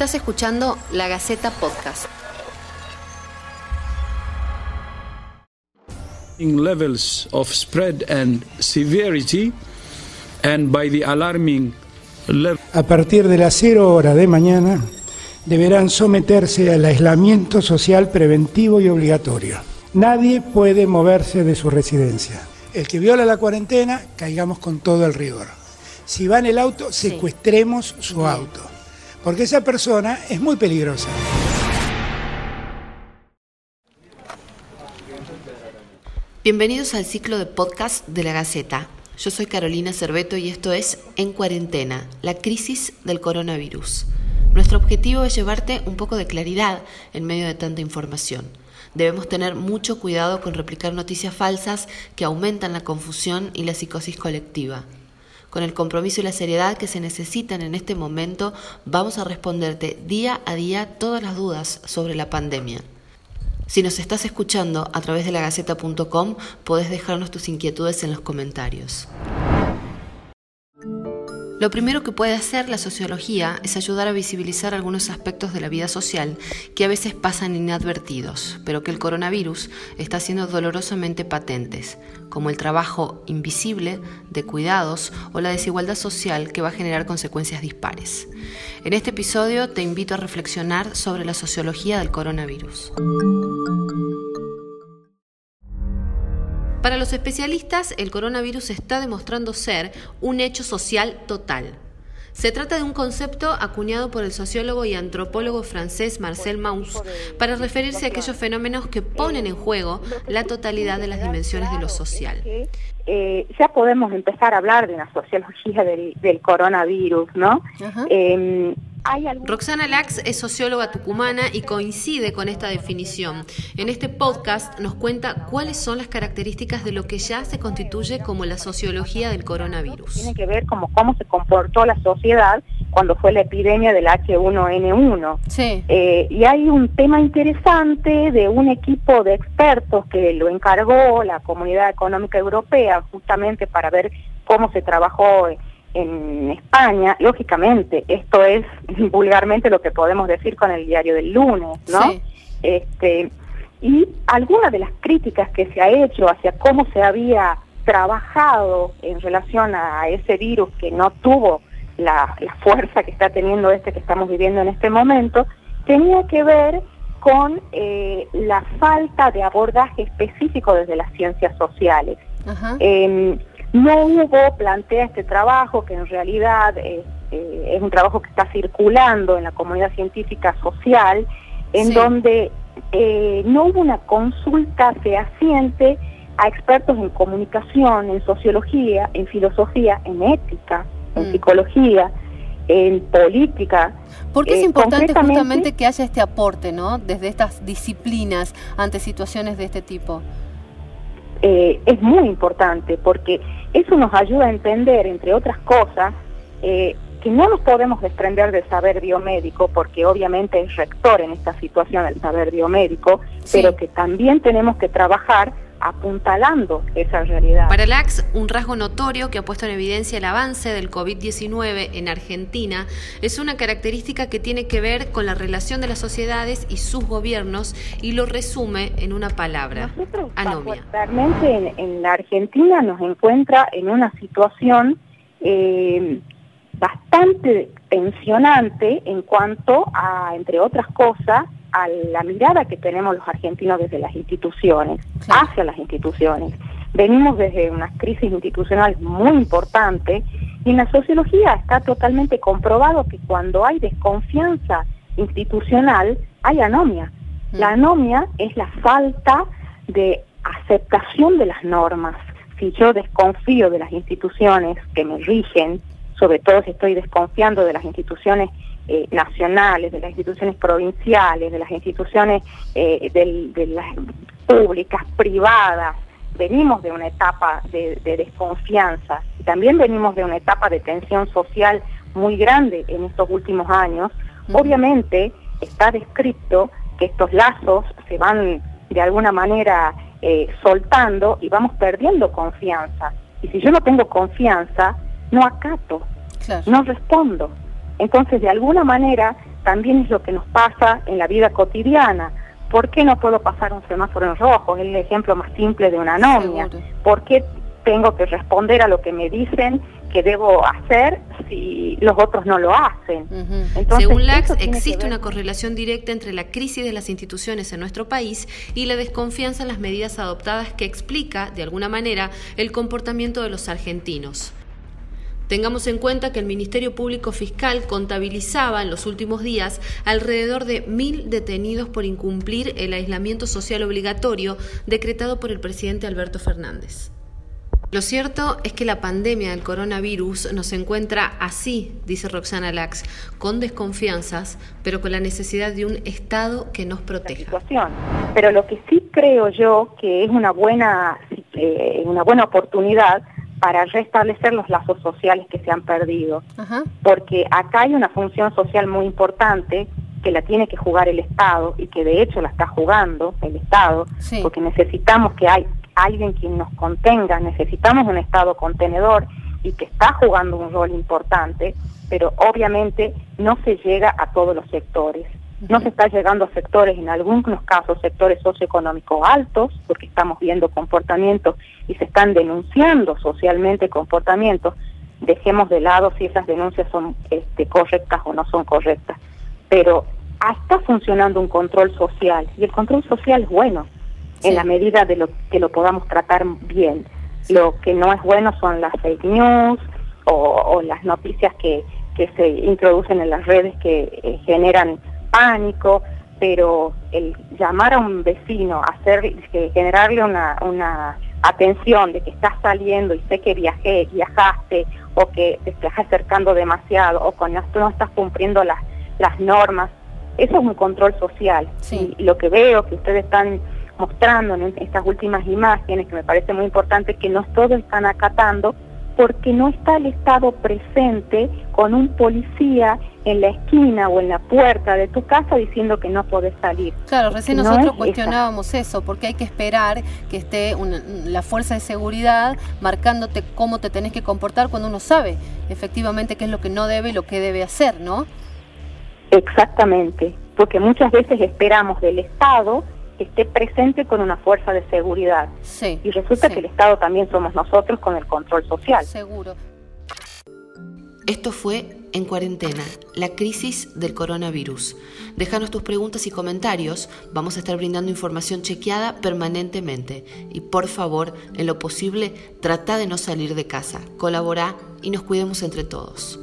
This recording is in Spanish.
Estás escuchando La Gaceta Podcast. levels of spread and severity and by the alarming level A partir de las 0 hora de mañana deberán someterse al aislamiento social preventivo y obligatorio. Nadie puede moverse de su residencia. El que viola la cuarentena, caigamos con todo el rigor. Si va en el auto, secuestremos su auto. Porque esa persona es muy peligrosa. Bienvenidos al ciclo de podcast de la Gaceta. Yo soy Carolina Cerveto y esto es En Cuarentena, la crisis del coronavirus. Nuestro objetivo es llevarte un poco de claridad en medio de tanta información. Debemos tener mucho cuidado con replicar noticias falsas que aumentan la confusión y la psicosis colectiva. Con el compromiso y la seriedad que se necesitan en este momento, vamos a responderte día a día todas las dudas sobre la pandemia. Si nos estás escuchando a través de lagaceta.com, podés dejarnos tus inquietudes en los comentarios. Lo primero que puede hacer la sociología es ayudar a visibilizar algunos aspectos de la vida social que a veces pasan inadvertidos, pero que el coronavirus está haciendo dolorosamente patentes, como el trabajo invisible de cuidados o la desigualdad social que va a generar consecuencias dispares. En este episodio te invito a reflexionar sobre la sociología del coronavirus. Para los especialistas, el coronavirus está demostrando ser un hecho social total. Se trata de un concepto acuñado por el sociólogo y antropólogo francés Marcel Mauss para referirse a aquellos fenómenos que ponen en juego la totalidad de las dimensiones de lo social. Eh, ya podemos empezar a hablar de una sociología del, coronavirus, ¿no? Roxana Lax es socióloga tucumana y coincide con esta definición. En este podcast nos cuenta cuáles son las características de lo que ya se constituye como la sociología del coronavirus. Tiene que ver como cómo se comportó la sociedad cuando fue la epidemia del H1N1. Sí. Eh, y hay un tema interesante de un equipo de expertos que lo encargó la Comunidad Económica Europea justamente para ver cómo se trabajó en España, lógicamente, esto es vulgarmente lo que podemos decir con el diario del lunes, ¿no? Este, y algunas de las críticas que se ha hecho hacia cómo se había trabajado en relación a ese virus que no tuvo la, fuerza que está teniendo este que estamos viviendo en este momento, tenía que ver con eh, la falta de abordaje específico desde las ciencias sociales. Em, no hubo, plantea este trabajo, que en realidad eh, eh, es un trabajo que está circulando en la comunidad científica social, en donde eh, no hubo una consulta fehaciente a expertos en comunicación, en sociología, en filosofía, en ética, en mm. psicología, en política. ¿Por qué es importante justamente que haya este aporte, ¿no? Desde estas disciplinas ante situaciones de este tipo. Eh, es muy importante porque eso nos ayuda a entender, entre otras cosas, eh, que no nos podemos desprender del saber biomédico, porque obviamente es rector en esta situación el saber biomédico, pero que también tenemos que trabajar apuntalando esa realidad. Para LAX, un rasgo notorio que ha puesto en evidencia el avance del COVID-19 en Argentina es una característica que tiene que ver con la relación de las sociedades y sus gobiernos y lo resume en una palabra, anomia. Realmente en, la Argentina nos encuentra en una situación eh, bastante tensionante en cuanto a, entre otras cosas, a la mirada que tenemos los argentinos desde las instituciones, hacia las instituciones. Venimos desde una crisis institucional muy importante y en la sociología está totalmente comprobado que cuando hay desconfianza institucional hay anomia. La mm. anomia es la falta de aceptación de las normas. Si yo desconfío de las instituciones que me rigen, sobre todo si estoy desconfiando de las instituciones eh, nacionales, de las instituciones provinciales, de las instituciones eh, de las públicas, privadas. Venimos de una etapa de, desconfianza y también venimos de una etapa de tensión social muy grande en estos últimos años. Obviamente está descrito que estos lazos se van de alguna manera eh, soltando y vamos perdiendo confianza. Y si yo no tengo confianza, no acato, no respondo. Entonces, de alguna manera, también es lo que nos pasa en la vida cotidiana. ¿Por qué no puedo pasar un semáforo en rojo? Es el ejemplo más simple de una anomia. ¿Por qué tengo que responder a lo que me dicen que debo hacer si los otros no lo hacen. Según LAX, existe una correlación directa entre la crisis de las instituciones en nuestro país y la desconfianza en las medidas adoptadas que explica, de alguna manera, el comportamiento de los argentinos. Tengamos en cuenta que el Ministerio Público Fiscal contabilizaba en los últimos días alrededor de mil detenidos por incumplir el aislamiento social obligatorio decretado por el presidente Alberto Fernández. Lo cierto es que la pandemia del coronavirus nos encuentra así, dice Roxana Lax, con desconfianzas, pero con la necesidad de un Estado que nos proteja. Pero lo que sí creo yo que es una buena, eh, una buena oportunidad para restablecer los lazos sociales que se han perdido. Porque acá hay una función social muy importante que la tiene que jugar el Estado y que de hecho la está jugando el Estado, porque necesitamos que hay alguien quien nos contenga, necesitamos un Estado contenedor y que está jugando un rol importante, pero obviamente no se llega a todos los sectores. No se está llegando a sectores, en algunos casos, sectores socioeconómicos altos, porque estamos viendo comportamientos y se están denunciando socialmente comportamientos. Dejemos de lado si esas denuncias son este, correctas o no son correctas. Pero está funcionando un control social y el control social es bueno en la medida de lo que lo podamos tratar bien. Lo que no es bueno son las fake news o, las noticias que, que se introducen en las redes que eh, generan pánico, pero el llamar a un vecino, hacer, que generarle una, una atención de que estás saliendo y sé que viajé, viajaste o que te estás acercando demasiado o con no estás cumpliendo las, las normas, eso es un control social. Y lo que veo que ustedes están mostrando en estas últimas imágenes, que me parece muy importante, que no todos están acatando, porque no está el Estado presente con un policía en la esquina o en la puerta de tu casa diciendo que no podés salir. Claro, recién nosotros cuestionábamos eso, porque hay que esperar que esté la fuerza de seguridad marcándote cómo te tenés que comportar cuando uno sabe efectivamente qué es lo que no debe y lo que debe hacer, ¿no? Exactamente, porque muchas veces esperamos del Estado esté presente con una fuerza de seguridad. Sí, y resulta que el Estado también somos nosotros con el control social. Seguro. Esto fue En Cuarentena, la crisis del coronavirus. Déjanos tus preguntas y comentarios, vamos a estar brindando información chequeada permanentemente. Y por favor, en lo posible, trata de no salir de casa, colabora y nos cuidemos entre todos.